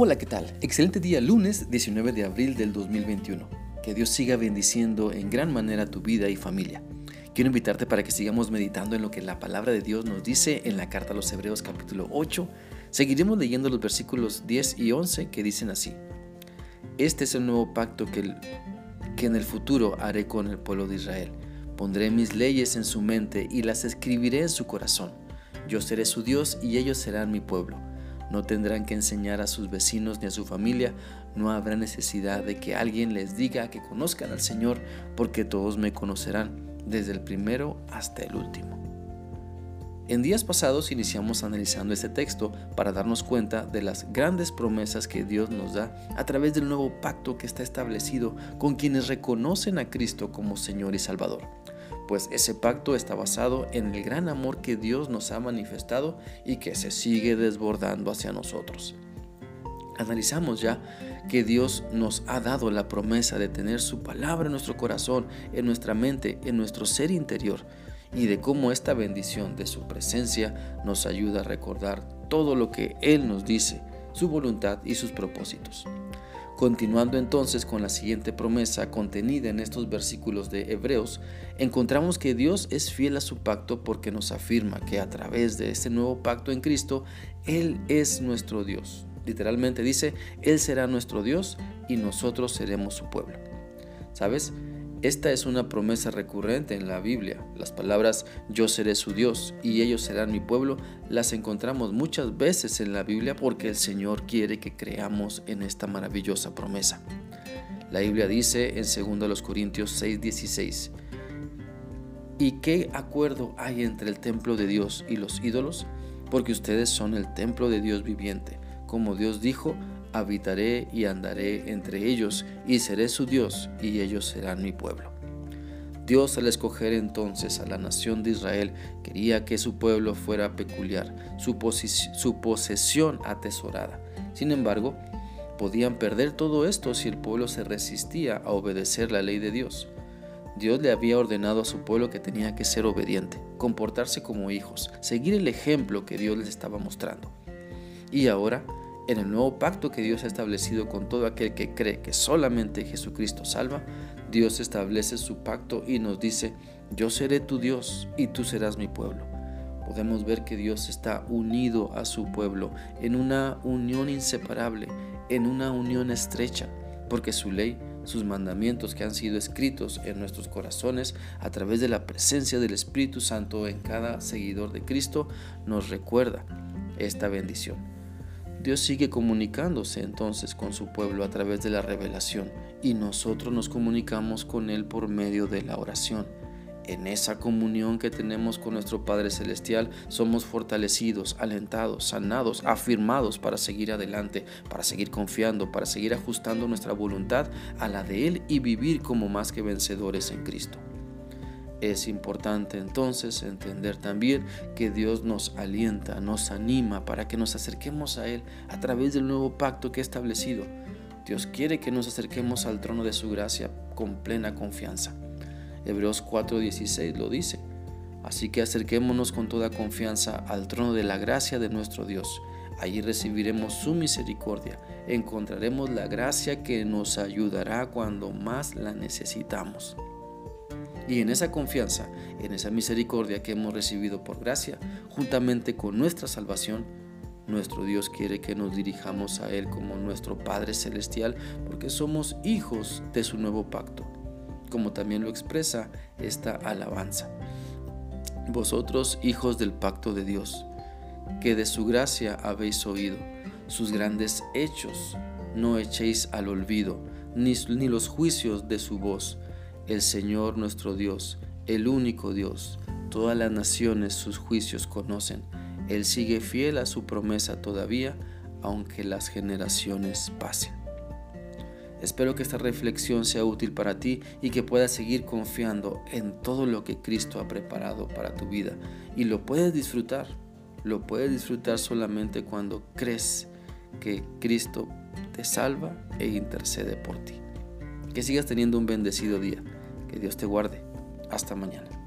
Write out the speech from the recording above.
Hola, ¿qué tal? Excelente día, lunes 19 de abril del 2021. Que Dios siga bendiciendo en gran manera tu vida y familia. Quiero invitarte para que sigamos meditando en lo que la palabra de Dios nos dice en la carta a los Hebreos capítulo 8. Seguiremos leyendo los versículos 10 y 11 que dicen así. Este es el nuevo pacto que, que en el futuro haré con el pueblo de Israel. Pondré mis leyes en su mente y las escribiré en su corazón. Yo seré su Dios y ellos serán mi pueblo. No tendrán que enseñar a sus vecinos ni a su familia. No habrá necesidad de que alguien les diga que conozcan al Señor, porque todos me conocerán, desde el primero hasta el último. En días pasados iniciamos analizando este texto para darnos cuenta de las grandes promesas que Dios nos da a través del nuevo pacto que está establecido con quienes reconocen a Cristo como Señor y Salvador pues ese pacto está basado en el gran amor que Dios nos ha manifestado y que se sigue desbordando hacia nosotros. Analizamos ya que Dios nos ha dado la promesa de tener su palabra en nuestro corazón, en nuestra mente, en nuestro ser interior, y de cómo esta bendición de su presencia nos ayuda a recordar todo lo que Él nos dice, su voluntad y sus propósitos. Continuando entonces con la siguiente promesa contenida en estos versículos de Hebreos, encontramos que Dios es fiel a su pacto porque nos afirma que a través de este nuevo pacto en Cristo, Él es nuestro Dios. Literalmente dice, Él será nuestro Dios y nosotros seremos su pueblo. ¿Sabes? Esta es una promesa recurrente en la Biblia. Las palabras yo seré su Dios y ellos serán mi pueblo las encontramos muchas veces en la Biblia porque el Señor quiere que creamos en esta maravillosa promesa. La Biblia dice en 2 Corintios 6:16, ¿y qué acuerdo hay entre el templo de Dios y los ídolos? Porque ustedes son el templo de Dios viviente. Como Dios dijo, habitaré y andaré entre ellos, y seré su Dios, y ellos serán mi pueblo. Dios al escoger entonces a la nación de Israel quería que su pueblo fuera peculiar, su, posesión atesorada. Sin embargo, podían perder todo esto si el pueblo se resistía a obedecer la ley de Dios. Dios le había ordenado a su pueblo que tenía que ser obediente, comportarse como hijos, seguir el ejemplo que Dios les estaba mostrando. Y ahora en el nuevo pacto que Dios ha establecido con todo aquel que cree que solamente Jesucristo salva, Dios establece su pacto y nos dice, yo seré tu Dios y tú serás mi pueblo. Podemos ver que Dios está unido a su pueblo en una unión inseparable, en una unión estrecha, porque su ley, sus mandamientos que han sido escritos en nuestros corazones a través de la presencia del Espíritu Santo en cada seguidor de Cristo, nos recuerda esta bendición. Dios sigue comunicándose entonces con su pueblo a través de la revelación y nosotros nos comunicamos con Él por medio de la oración. En esa comunión que tenemos con nuestro Padre Celestial somos fortalecidos, alentados, sanados, afirmados para seguir adelante, para seguir confiando, para seguir ajustando nuestra voluntad a la de Él y vivir como más que vencedores en Cristo. Es importante entonces entender también que Dios nos alienta, nos anima para que nos acerquemos a Él a través del nuevo pacto que ha establecido. Dios quiere que nos acerquemos al trono de su gracia con plena confianza. Hebreos 4:16 lo dice. Así que acerquémonos con toda confianza al trono de la gracia de nuestro Dios. Allí recibiremos su misericordia, encontraremos la gracia que nos ayudará cuando más la necesitamos. Y en esa confianza, en esa misericordia que hemos recibido por gracia, juntamente con nuestra salvación, nuestro Dios quiere que nos dirijamos a Él como nuestro Padre Celestial, porque somos hijos de su nuevo pacto, como también lo expresa esta alabanza. Vosotros, hijos del pacto de Dios, que de su gracia habéis oído, sus grandes hechos no echéis al olvido, ni, ni los juicios de su voz el Señor nuestro Dios, el único Dios. Todas las naciones sus juicios conocen. Él sigue fiel a su promesa todavía, aunque las generaciones pasen. Espero que esta reflexión sea útil para ti y que puedas seguir confiando en todo lo que Cristo ha preparado para tu vida. Y lo puedes disfrutar. Lo puedes disfrutar solamente cuando crees que Cristo te salva e intercede por ti. Que sigas teniendo un bendecido día. Que Dios te guarde. Hasta mañana.